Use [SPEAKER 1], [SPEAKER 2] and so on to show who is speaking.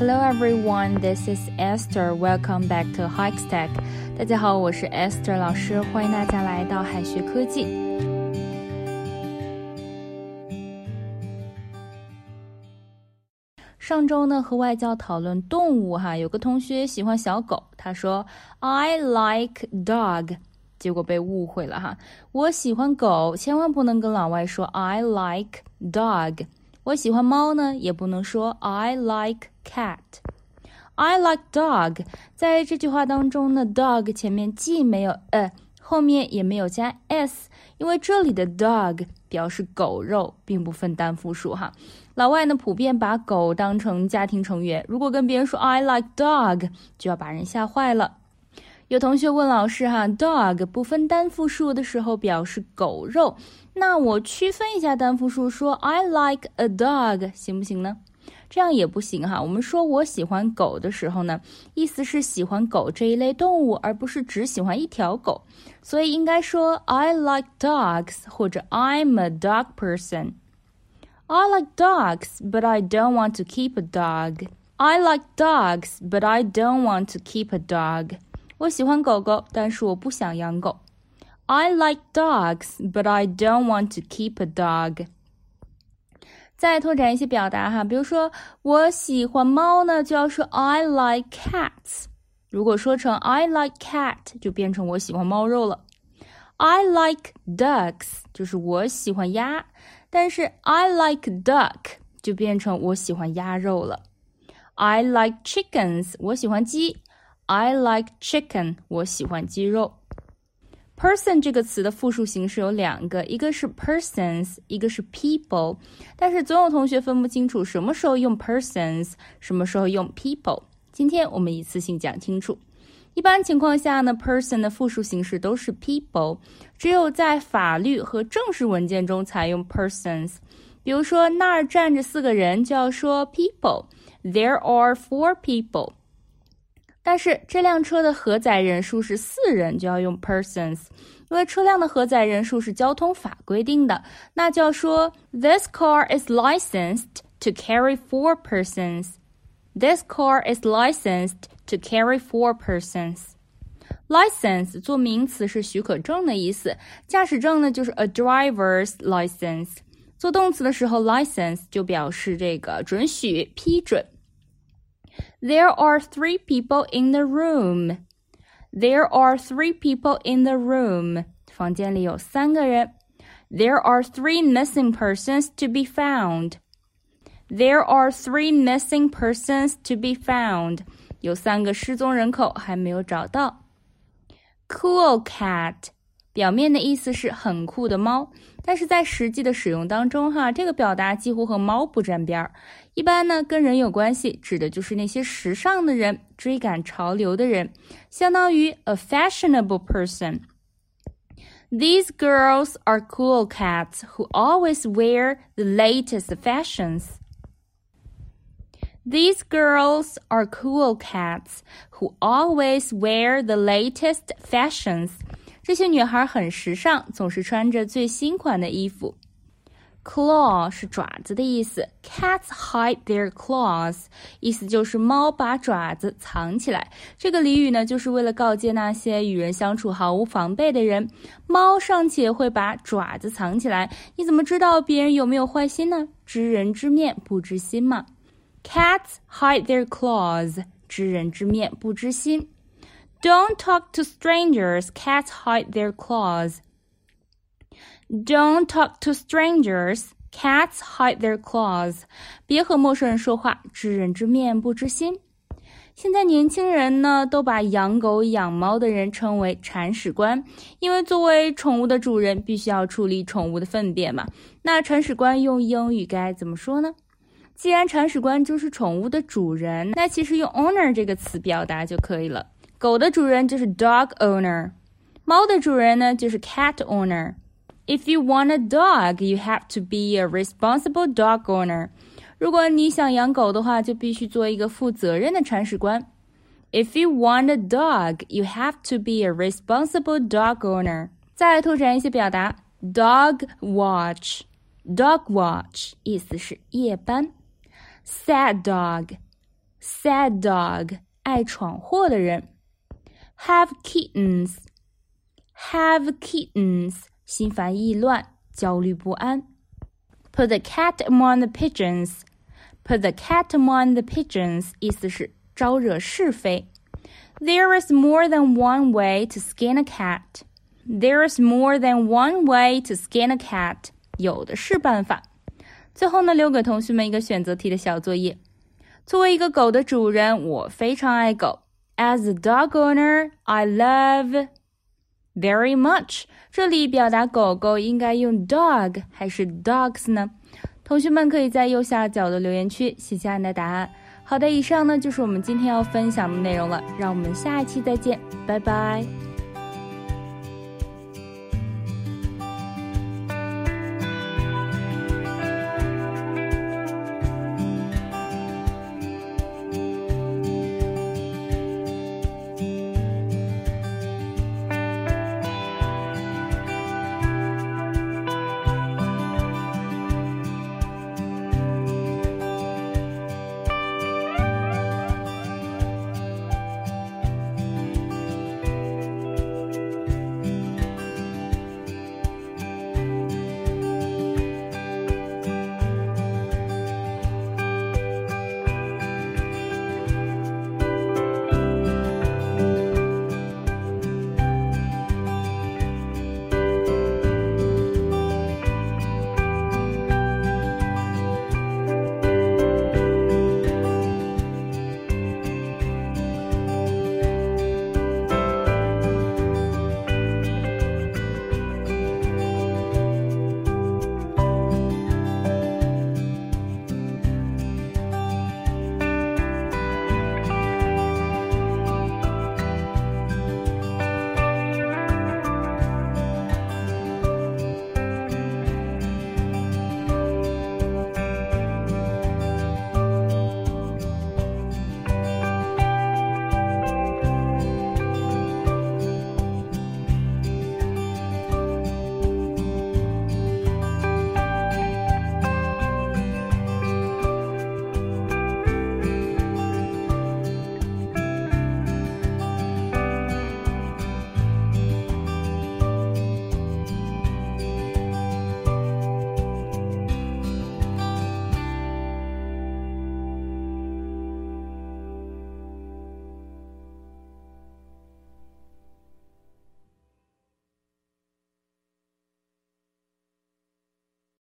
[SPEAKER 1] Hello everyone, this is Esther. Welcome back to Hikestack. 大家好，我是 Esther 老师，欢迎大家来到海学科技。上周呢，和外教讨论动物哈，有个同学喜欢小狗，他说 I like dog，结果被误会了哈。我喜欢狗，千万不能跟老外说 I like dog。我喜欢猫呢，也不能说 I like cat。I like dog。在这句话当中呢，dog 前面既没有呃，后面也没有加 s，因为这里的 dog 表示狗肉，并不分单复数哈。老外呢普遍把狗当成家庭成员，如果跟别人说 I like dog，就要把人吓坏了。有同学问老师哈，dog 不分单复数的时候表示狗肉，那我区分一下单复数，说 I like a dog 行不行呢？这样也不行哈。我们说我喜欢狗的时候呢，意思是喜欢狗这一类动物，而不是只喜欢一条狗，所以应该说 I like dogs 或者 I'm a dog person。I like dogs, but I don't want to keep a dog. I like dogs, but I don't want to keep a dog. 我喜欢狗狗，但是我不想养狗。I like dogs, but I don't want to keep a dog. 再拓展一些表达哈，比如说我喜欢猫呢，就要说 I like cats。如果说成 I like cat，就变成我喜欢猫肉了。I like ducks，就是我喜欢鸭，但是 I like duck 就变成我喜欢鸭肉了。I like chickens，我喜欢鸡。I like chicken，我喜欢鸡肉。Person 这个词的复数形式有两个，一个是 persons，一个是 people。但是总有同学分不清楚什么时候用 persons，什么时候用 people。今天我们一次性讲清楚。一般情况下呢，person 的复数形式都是 people，只有在法律和正式文件中才用 persons。比如说那儿站着四个人，就要说 people，there are four people。但是这辆车的荷载人数是四人，就要用 persons，因为车辆的荷载人数是交通法规定的，那就要说 This car is licensed to carry four persons. This car is licensed to carry four persons. License 做名词是许可证的意思，驾驶证呢就是 a driver's license。做动词的时候，license 就表示这个准许、批准。There are three people in the room. There are three people in the room. 房间里有三个人。There are three missing persons to be found. There are three missing persons to be found. 有三个失踪人口还没有找到。Cool cat 表面的意思是很酷的猫， 但是在实际的使用当中，哈，这个表达几乎和猫不沾边儿。一般呢，跟人有关系，指的就是那些时尚的人、追赶潮流的人，相当于 a fashionable person。These girls are cool cats who always wear the latest fashions. These girls are cool cats who always wear the latest fashions. 这些女孩很时尚，总是穿着最新款的衣服。Claw 是爪子的意思，Cats hide their claws，意思就是猫把爪子藏起来。这个俚语呢，就是为了告诫那些与人相处毫无防备的人，猫尚且会把爪子藏起来，你怎么知道别人有没有坏心呢？知人知面不知心嘛。Cats hide their claws，知人知面不知心。Don't talk to strangers. Cats hide their claws. Don't talk to strangers. Cats hide their claws. 别和陌生人说话，知人知面不知心。现在年轻人呢，都把养狗养猫的人称为铲屎官，因为作为宠物的主人，必须要处理宠物的粪便嘛。那铲屎官用英语该怎么说呢？既然铲屎官就是宠物的主人，那其实用 owner 这个词表达就可以了。狗的主人就是 dog owner，猫的主人呢就是 cat owner。If you want a dog, you have to be a responsible dog owner。如果你想养狗的话，就必须做一个负责任的铲屎官。If you want a dog, you have to be a responsible dog owner。再拓展一些表达，dog watch，dog watch 意思是夜班。Sad dog。 sad dog，爱闯祸的人。 Have kittens, have kittens，心烦意乱，焦虑不安。Put the cat among the pigeons, put the cat among the pigeons，意思是招惹是非。There is more than one way to skin a cat. There is more than one way to skin a cat. 有的是办法。最后呢，留给同学们一个选择题的小作业。作为一个狗的主人，我非常爱狗。 As a dog owner, I love very much。这里表达狗狗应该用 dog 还是 dogs 呢？同学们可以在右下角的留言区写下你的答案。好的，以上呢就是我们今天要分享的内容了，让我们下一期再见，拜拜。